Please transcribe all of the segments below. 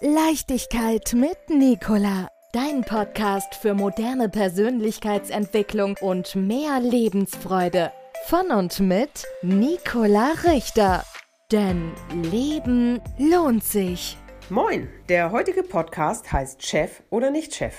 Leichtigkeit mit Nicola. Dein Podcast für moderne Persönlichkeitsentwicklung und mehr Lebensfreude. Von und mit Nicola Richter. Denn Leben lohnt sich. Moin, der heutige Podcast heißt Chef oder nicht Chef.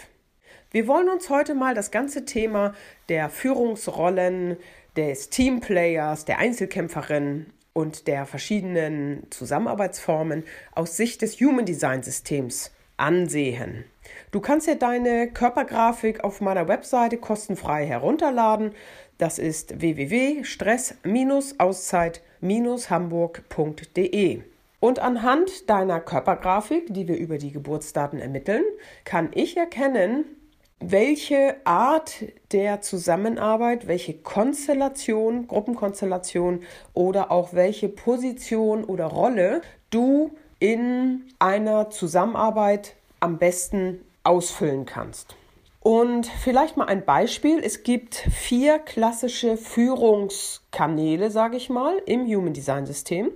Wir wollen uns heute mal das ganze Thema der Führungsrollen, des Teamplayers, der Einzelkämpferin und der verschiedenen Zusammenarbeitsformen aus Sicht des Human Design Systems ansehen. Du kannst ja deine Körpergrafik auf meiner Webseite kostenfrei herunterladen. Das ist www.stress-auszeit-hamburg.de. Und anhand deiner Körpergrafik, die wir über die Geburtsdaten ermitteln, kann ich erkennen, welche Art der Zusammenarbeit, welche Konstellation, Gruppenkonstellation oder auch welche Position oder Rolle du in einer Zusammenarbeit am besten ausfüllen kannst. Und vielleicht mal ein Beispiel. Es gibt vier klassische Führungskanäle, sage ich mal, im Human Design System.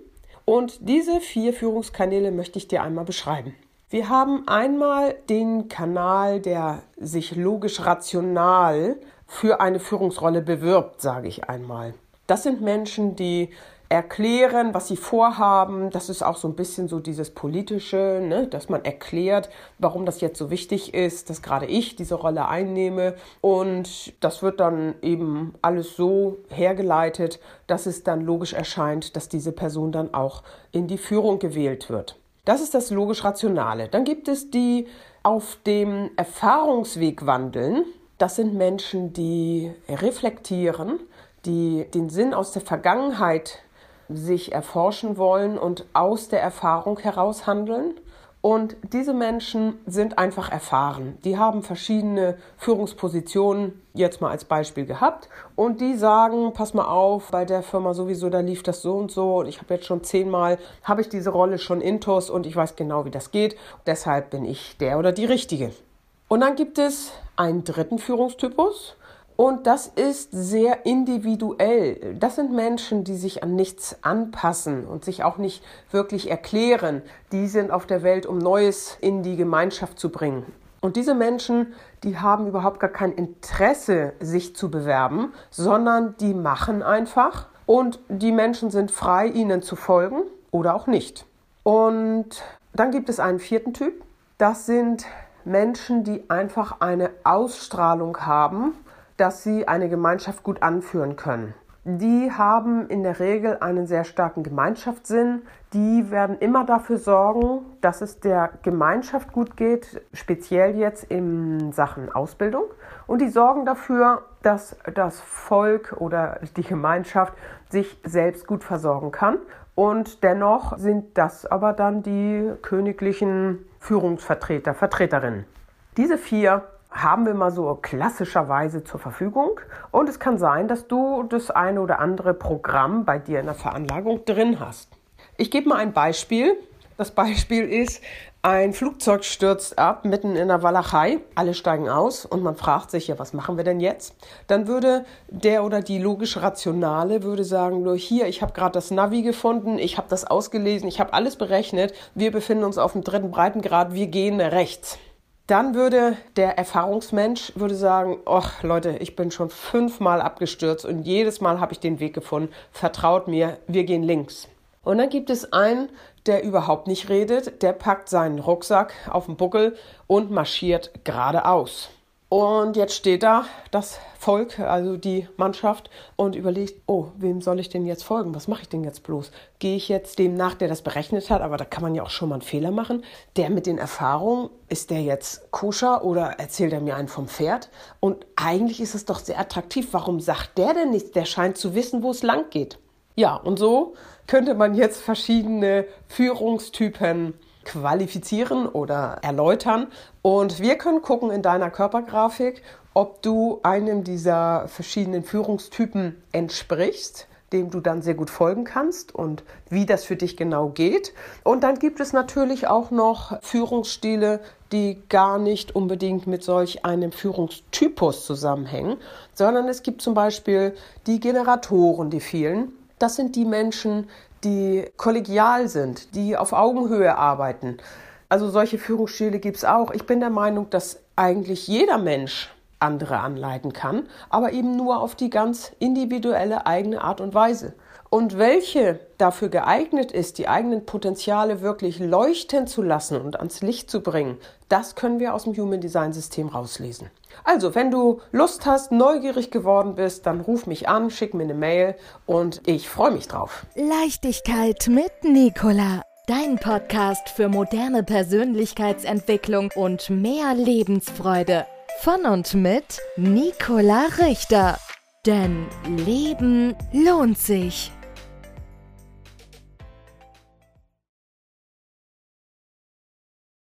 Und diese vier Führungskanäle möchte ich dir einmal beschreiben. Wir haben einmal den Kanal, der sich logisch rational für eine Führungsrolle bewirbt, sage ich einmal. Das sind Menschen, die erklären, was sie vorhaben. Das ist auch so ein bisschen so dieses politische, ne? dass man erklärt, warum das jetzt so wichtig ist, dass gerade ich diese Rolle einnehme. Und das wird dann eben alles so hergeleitet, dass es dann logisch erscheint, dass diese Person dann auch in die Führung gewählt wird. Das ist das logisch-rationale. Dann gibt es die auf dem Erfahrungsweg wandeln. Das sind Menschen, die reflektieren, die den Sinn aus der Vergangenheit sich erforschen wollen und aus der Erfahrung heraus handeln. Und diese Menschen sind einfach erfahren. Die haben verschiedene Führungspositionen jetzt mal als Beispiel gehabt und die sagen, pass mal auf, bei der Firma sowieso, da lief das so und so und ich habe jetzt schon zehnmal, habe ich diese Rolle schon intus und ich weiß genau, wie das geht. Deshalb bin ich der oder die Richtige. Und dann gibt es einen dritten Führungstypus und das ist sehr individuell. Das sind Menschen, die sich an nichts anpassen und sich auch nicht wirklich erklären. Die sind auf der Welt, um Neues in die Gemeinschaft zu bringen. Und diese Menschen, die haben überhaupt gar kein Interesse, sich zu bewerben, sondern die machen einfach. Und die Menschen sind frei, ihnen zu folgen oder auch nicht. Und dann gibt es einen vierten Typ. Das sind Menschen, die einfach eine Ausstrahlung haben dass sie eine Gemeinschaft gut anführen können. Die haben in der Regel einen sehr starken Gemeinschaftssinn. Die werden immer dafür sorgen, dass es der Gemeinschaft gut geht, speziell jetzt in Sachen Ausbildung. Und die sorgen dafür, dass das Volk oder die Gemeinschaft sich selbst gut versorgen kann. Und dennoch sind das aber dann die königlichen Führungsvertreter, Vertreterinnen. Diese vier haben wir mal so klassischerweise zur Verfügung. Und es kann sein, dass du das eine oder andere Programm bei dir in der Veranlagung drin hast. Ich gebe mal ein Beispiel. Das Beispiel ist, ein Flugzeug stürzt ab mitten in der Walachei. Alle steigen aus und man fragt sich ja, was machen wir denn jetzt? Dann würde der oder die logisch Rationale würde sagen, nur hier, ich habe gerade das Navi gefunden, ich habe das ausgelesen, ich habe alles berechnet. Wir befinden uns auf dem dritten Breitengrad, wir gehen rechts. Dann würde der Erfahrungsmensch würde sagen, ach Leute, ich bin schon fünfmal abgestürzt und jedes Mal habe ich den Weg gefunden. Vertraut mir, wir gehen links. Und dann gibt es einen, der überhaupt nicht redet, der packt seinen Rucksack auf den Buckel und marschiert geradeaus. Und jetzt steht da das Volk, also die Mannschaft, und überlegt, oh, wem soll ich denn jetzt folgen? Was mache ich denn jetzt bloß? Gehe ich jetzt dem nach, der das berechnet hat? Aber da kann man ja auch schon mal einen Fehler machen. Der mit den Erfahrungen, ist der jetzt koscher oder erzählt er mir einen vom Pferd? Und eigentlich ist es doch sehr attraktiv. Warum sagt der denn nichts? Der scheint zu wissen, wo es lang geht. Ja, und so könnte man jetzt verschiedene Führungstypen qualifizieren oder erläutern. Und wir können gucken in deiner Körpergrafik, ob du einem dieser verschiedenen Führungstypen entsprichst dem du dann sehr gut folgen kannst und wie das für dich genau geht. Und dann gibt es natürlich auch noch Führungsstile, die gar nicht unbedingt mit solch einem Führungstypus zusammenhängen, sondern es gibt zum Beispiel die Generatoren, die vielen. Das sind die Menschen, die kollegial sind, die auf Augenhöhe arbeiten. Also solche Führungsstile gibt es auch. Ich bin der Meinung, dass eigentlich jeder Mensch andere anleiten kann, aber eben nur auf die ganz individuelle eigene Art und Weise. Und welche dafür geeignet ist, die eigenen Potenziale wirklich leuchten zu lassen und ans Licht zu bringen, das können wir aus dem Human Design System rauslesen. Also, wenn du Lust hast, neugierig geworden bist, dann ruf mich an, schick mir eine Mail und ich freue mich drauf. Leichtigkeit mit Nicola. Dein Podcast für moderne Persönlichkeitsentwicklung und mehr Lebensfreude. Von und mit Nicola Richter. Denn Leben lohnt sich.